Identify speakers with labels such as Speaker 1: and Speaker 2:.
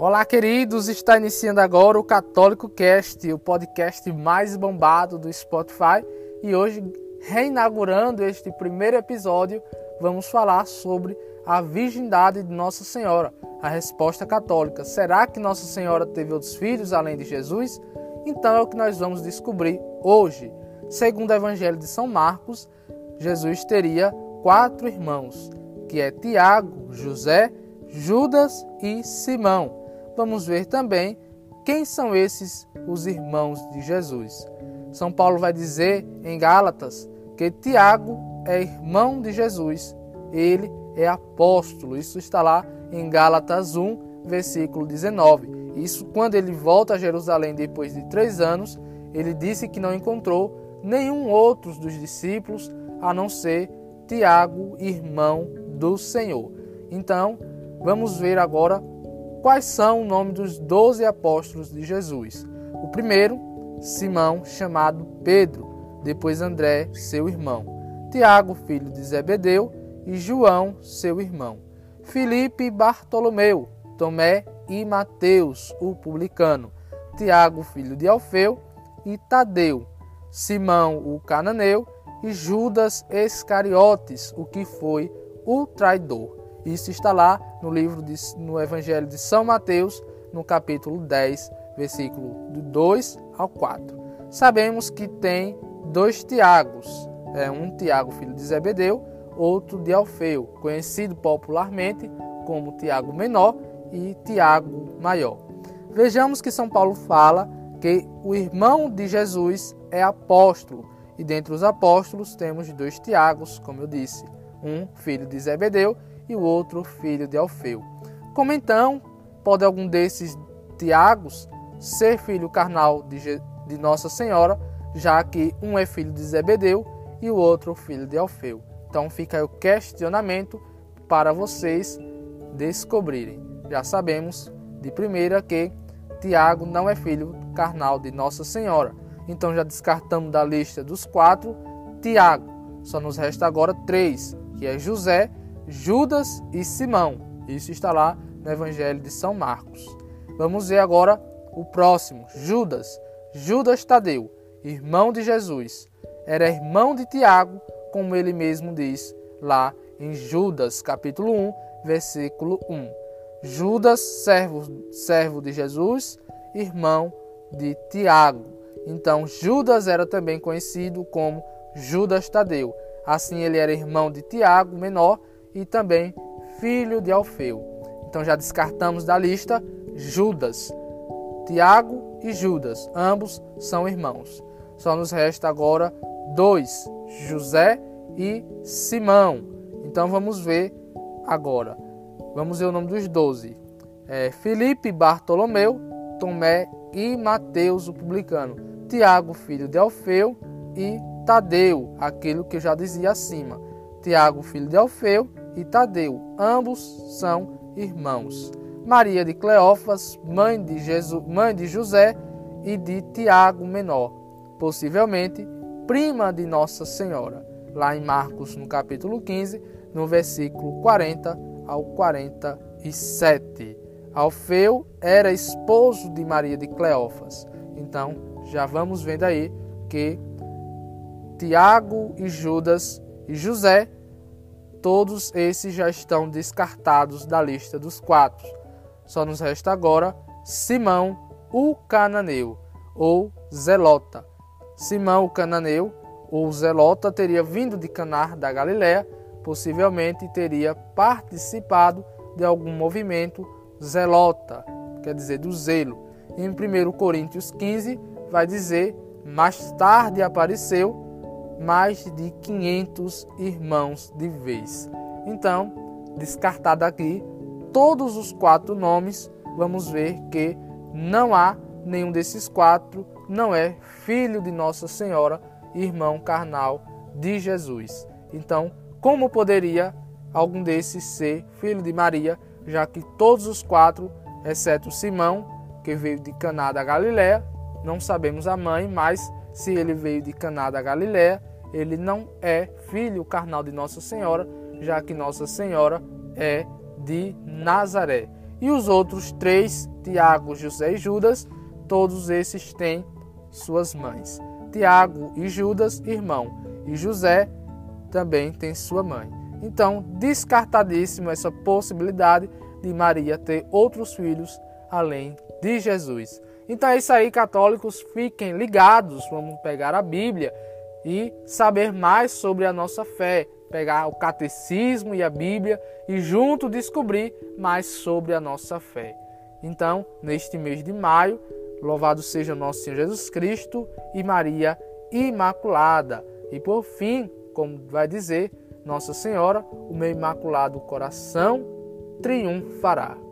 Speaker 1: Olá, queridos! Está iniciando agora o Católico Cast, o podcast mais bombado do Spotify. E hoje, reinaugurando este primeiro episódio, vamos falar sobre a virgindade de Nossa Senhora. A resposta católica: será que Nossa Senhora teve outros filhos além de Jesus? Então é o que nós vamos descobrir hoje. Segundo o Evangelho de São Marcos, Jesus teria quatro irmãos, que é Tiago, José, Judas e Simão. Vamos ver também quem são esses os irmãos de Jesus. São Paulo vai dizer em Gálatas que Tiago é irmão de Jesus, ele é apóstolo. Isso está lá em Gálatas 1, versículo 19. Isso quando ele volta a Jerusalém depois de três anos, ele disse que não encontrou nenhum outro dos discípulos a não ser Tiago, irmão do Senhor. Então, vamos ver agora quais são o nome dos doze apóstolos de Jesus. O primeiro, Simão, chamado Pedro, depois André, seu irmão, Tiago, filho de Zebedeu, e João, seu irmão, Filipe e Bartolomeu, Tomé e Mateus, o publicano, Tiago, filho de Alfeu, e Tadeu, Simão, o cananeu, e Judas Iscariotes, o que foi o traidor. Isso está lá no livro de, no Evangelho de São Mateus, no capítulo 10, versículo do 2 ao 4. Sabemos que tem dois Tiagos, é um Tiago filho de Zebedeu, outro de Alfeu, conhecido popularmente como Tiago Menor e Tiago Maior. Vejamos que São Paulo fala que o irmão de Jesus é apóstolo e dentre os apóstolos temos dois Tiagos, como eu disse, um filho de Zebedeu e o outro filho de Alfeu. Como então pode algum desses Tiagos ser filho carnal de, de Nossa Senhora, já que um é filho de Zebedeu e o outro filho de Alfeu? Então fica aí o questionamento para vocês descobrirem. Já sabemos de primeira que Tiago não é filho carnal de Nossa Senhora então já descartamos da lista dos quatro Tiago. Só nos resta agora três, que é José, Judas e Simão. Isso está lá no Evangelho de São Marcos. Vamos ver agora o próximo, Judas. Judas Tadeu, irmão de Jesus. Era irmão de Tiago, como ele mesmo diz lá em Judas, capítulo 1, versículo 1. Judas, servo, servo de Jesus, irmão de Tiago. Então Judas era também conhecido como Judas Tadeu. Assim ele era irmão de Tiago, menor, e também filho de Alfeu. Então já descartamos da lista Judas. Tiago e Judas, ambos são irmãos. Só nos resta agora dois, José e Simão. Então vamos ver agora. Vamos ver o nome dos doze. É, Felipe Bartolomeu, Tomé e Mateus, o publicano. Tiago, filho de Alfeu, e Tadeu, aquele que eu já dizia acima. Tiago, filho de Alfeu, e Tadeu, ambos são irmãos. Maria de Cleófas, mãe de, Jesus, mãe de José e de Tiago menor, possivelmente prima de Nossa Senhora, lá em Marcos, no capítulo 15, no versículo 40 ao 47. Alfeu era esposo de Maria de Cleófas. Então, já vamos vendo aí que Tiago e Judas e José, todos esses já estão descartados da lista dos quatro. Só nos resta agora Simão, o cananeu, ou Zelota. Simão, o cananeu, ou Zelota, teria vindo de Canar da Galiléia, possivelmente teria participado de algum movimento zelota, quer dizer, do zelo. Em 1 Coríntios 15, vai dizer: mais tarde apareceu mais de 500 irmãos de vez. Então, descartado aqui todos os quatro nomes, vamos ver que não há nenhum desses quatro não é filho de Nossa Senhora, irmão carnal de Jesus. Então, como poderia algum desses ser filho de Maria, já que todos os quatro, exceto Simão, que veio de Caná da Galiléia, não sabemos a mãe, mas se ele veio de Caná da Galiléia, ele não é filho carnal de Nossa Senhora, já que Nossa Senhora é de Nazaré. E os outros três, Tiago, José e Judas, todos esses têm suas mães. Tiago e Judas, irmão, e José também tem sua mãe. Então, descartadíssimo essa possibilidade de Maria ter outros filhos além de Jesus. Então é isso aí, católicos, fiquem ligados, vamos pegar a Bíblia e saber mais sobre a nossa fé, pegar o catecismo e a Bíblia e junto descobrir mais sobre a nossa fé. Então, neste mês de maio, louvado seja nosso Senhor Jesus Cristo e Maria Imaculada. E por fim, como vai dizer Nossa Senhora, o meu imaculado coração triunfará.